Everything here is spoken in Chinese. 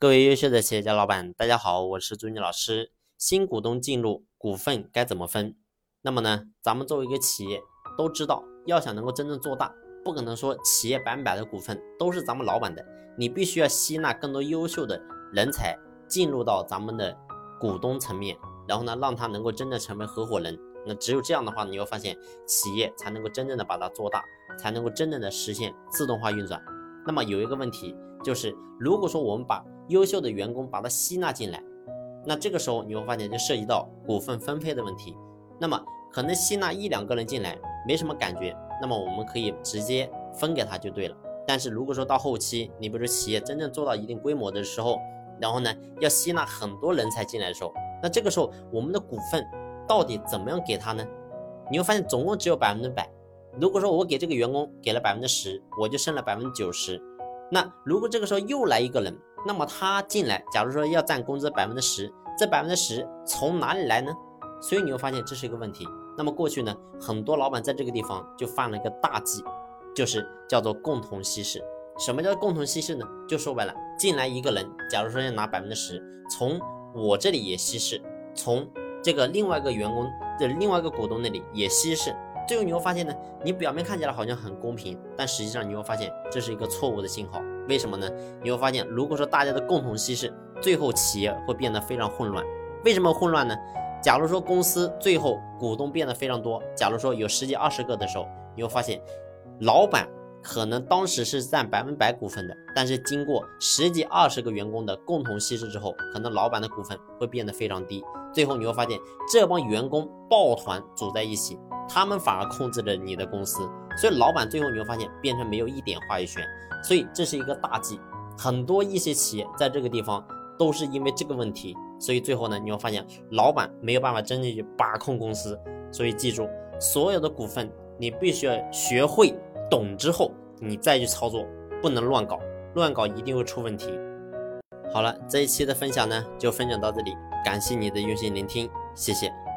各位优秀的企业家老板，大家好，我是朱妮老师。新股东进入，股份该怎么分？那么呢，咱们作为一个企业，都知道，要想能够真正做大，不可能说企业百分百的股份都是咱们老板的，你必须要吸纳更多优秀的人才进入到咱们的股东层面，然后呢，让他能够真正成为合伙人。那只有这样的话，你会发现企业才能够真正的把它做大，才能够真正的实现自动化运转。那么有一个问题。就是，如果说我们把优秀的员工把他吸纳进来，那这个时候你会发现就涉及到股份分配的问题。那么可能吸纳一两个人进来没什么感觉，那么我们可以直接分给他就对了。但是如果说到后期，你比如说企业真正做到一定规模的时候，然后呢要吸纳很多人才进来的时候，那这个时候我们的股份到底怎么样给他呢？你会发现总共只有百分之百。如果说我给这个员工给了百分之十，我就剩了百分之九十。那如果这个时候又来一个人，那么他进来，假如说要占工资百分之十，这百分之十从哪里来呢？所以你会发现这是一个问题。那么过去呢，很多老板在这个地方就犯了一个大忌，就是叫做共同稀释。什么叫共同稀释呢？就说白了，进来一个人，假如说要拿百分之十，从我这里也稀释，从这个另外一个员工的另外一个股东那里也稀释。最后你会发现呢，你表面看起来好像很公平，但实际上你会发现这是一个错误的信号。为什么呢？你会发现，如果说大家的共同稀释，最后企业会变得非常混乱。为什么混乱呢？假如说公司最后股东变得非常多，假如说有十几二十个的时候，你会发现，老板可能当时是占百分百股份的，但是经过十几二十个员工的共同稀释之后，可能老板的股份会变得非常低。最后你会发现，这帮员工抱团组在一起。他们反而控制了你的公司，所以老板最后你会发现变成没有一点话语权，所以这是一个大忌。很多一些企业在这个地方都是因为这个问题，所以最后呢你会发现老板没有办法真正去把控公司。所以记住，所有的股份你必须要学会懂之后，你再去操作，不能乱搞，乱搞一定会出问题。好了，这一期的分享呢就分享到这里，感谢你的用心聆听，谢谢。